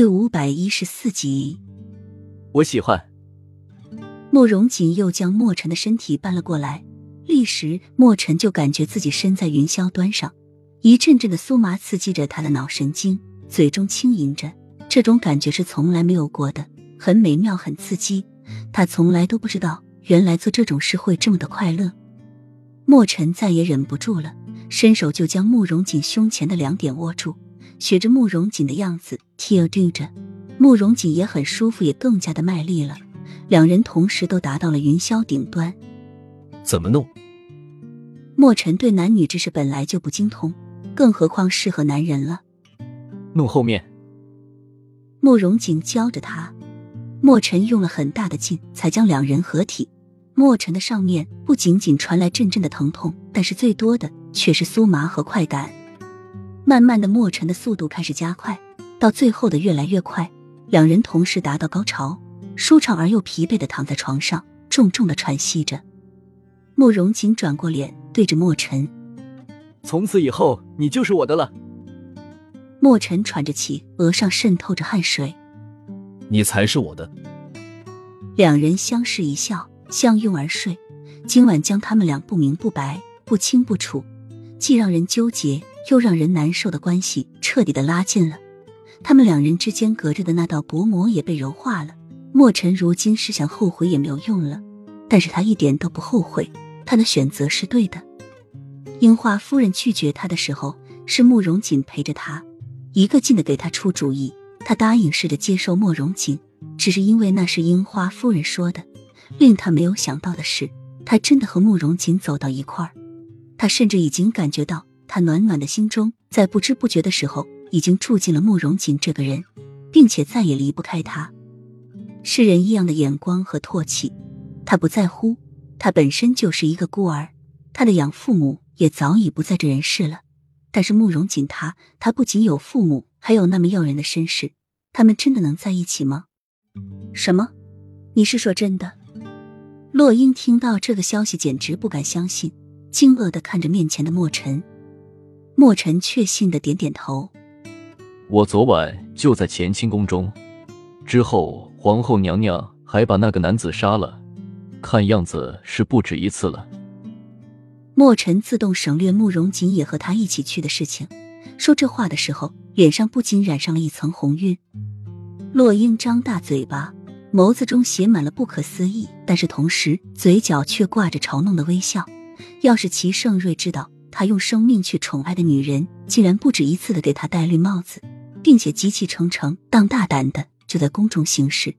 第五百一十四集，我喜欢。慕容锦又将墨尘的身体搬了过来，立时墨尘就感觉自己身在云霄端上，一阵阵的酥麻刺激着他的脑神经，嘴中轻吟着，这种感觉是从来没有过的，很美妙，很刺激。他从来都不知道，原来做这种事会这么的快乐。墨尘再也忍不住了，伸手就将慕容锦胸前的两点握住。学着慕容锦的样子对着慕容锦也很舒服，也更加的卖力了。两人同时都达到了云霄顶端。怎么弄？墨尘对男女之事本来就不精通，更何况适合男人了。弄后面。慕容锦教着他，墨尘用了很大的劲才将两人合体。墨尘的上面不仅仅传来阵阵的疼痛，但是最多的却是酥麻和快感。慢慢的，墨尘的速度开始加快，到最后的越来越快，两人同时达到高潮，舒畅而又疲惫的躺在床上，重重的喘息着。慕容锦转过脸对着墨尘：“从此以后，你就是我的了。”墨尘喘着气，额上渗透着汗水：“你才是我的。”两人相视一笑，相拥而睡。今晚将他们俩不明不白、不清不楚，既让人纠结。又让人难受的关系彻底的拉近了，他们两人之间隔着的那道薄膜也被柔化了。墨尘如今是想后悔也没有用了，但是他一点都不后悔，他的选择是对的。樱花夫人拒绝他的时候，是慕容锦陪着他，一个劲的给他出主意。他答应试着接受慕容锦，只是因为那是樱花夫人说的。令他没有想到的是，他真的和慕容锦走到一块儿，他甚至已经感觉到。他暖暖的心中，在不知不觉的时候，已经住进了慕容锦这个人，并且再也离不开他。世人异样的眼光和唾弃，他不在乎。他本身就是一个孤儿，他的养父母也早已不在这人世了。但是慕容锦他，他不仅有父母，还有那么耀人的身世，他们真的能在一起吗？什么？你是说真的？洛英听到这个消息，简直不敢相信，惊愕的看着面前的墨尘。墨尘确信的点点头。我昨晚就在乾清宫中，之后皇后娘娘还把那个男子杀了，看样子是不止一次了。墨尘自动省略慕容锦也和他一起去的事情，说这话的时候，脸上不禁染上了一层红晕。洛英张大嘴巴，眸子中写满了不可思议，但是同时嘴角却挂着嘲弄的微笑。要是齐盛瑞知道。他用生命去宠爱的女人，竟然不止一次的给他戴绿帽子，并且极其诚诚、当大胆的就在宫中行事。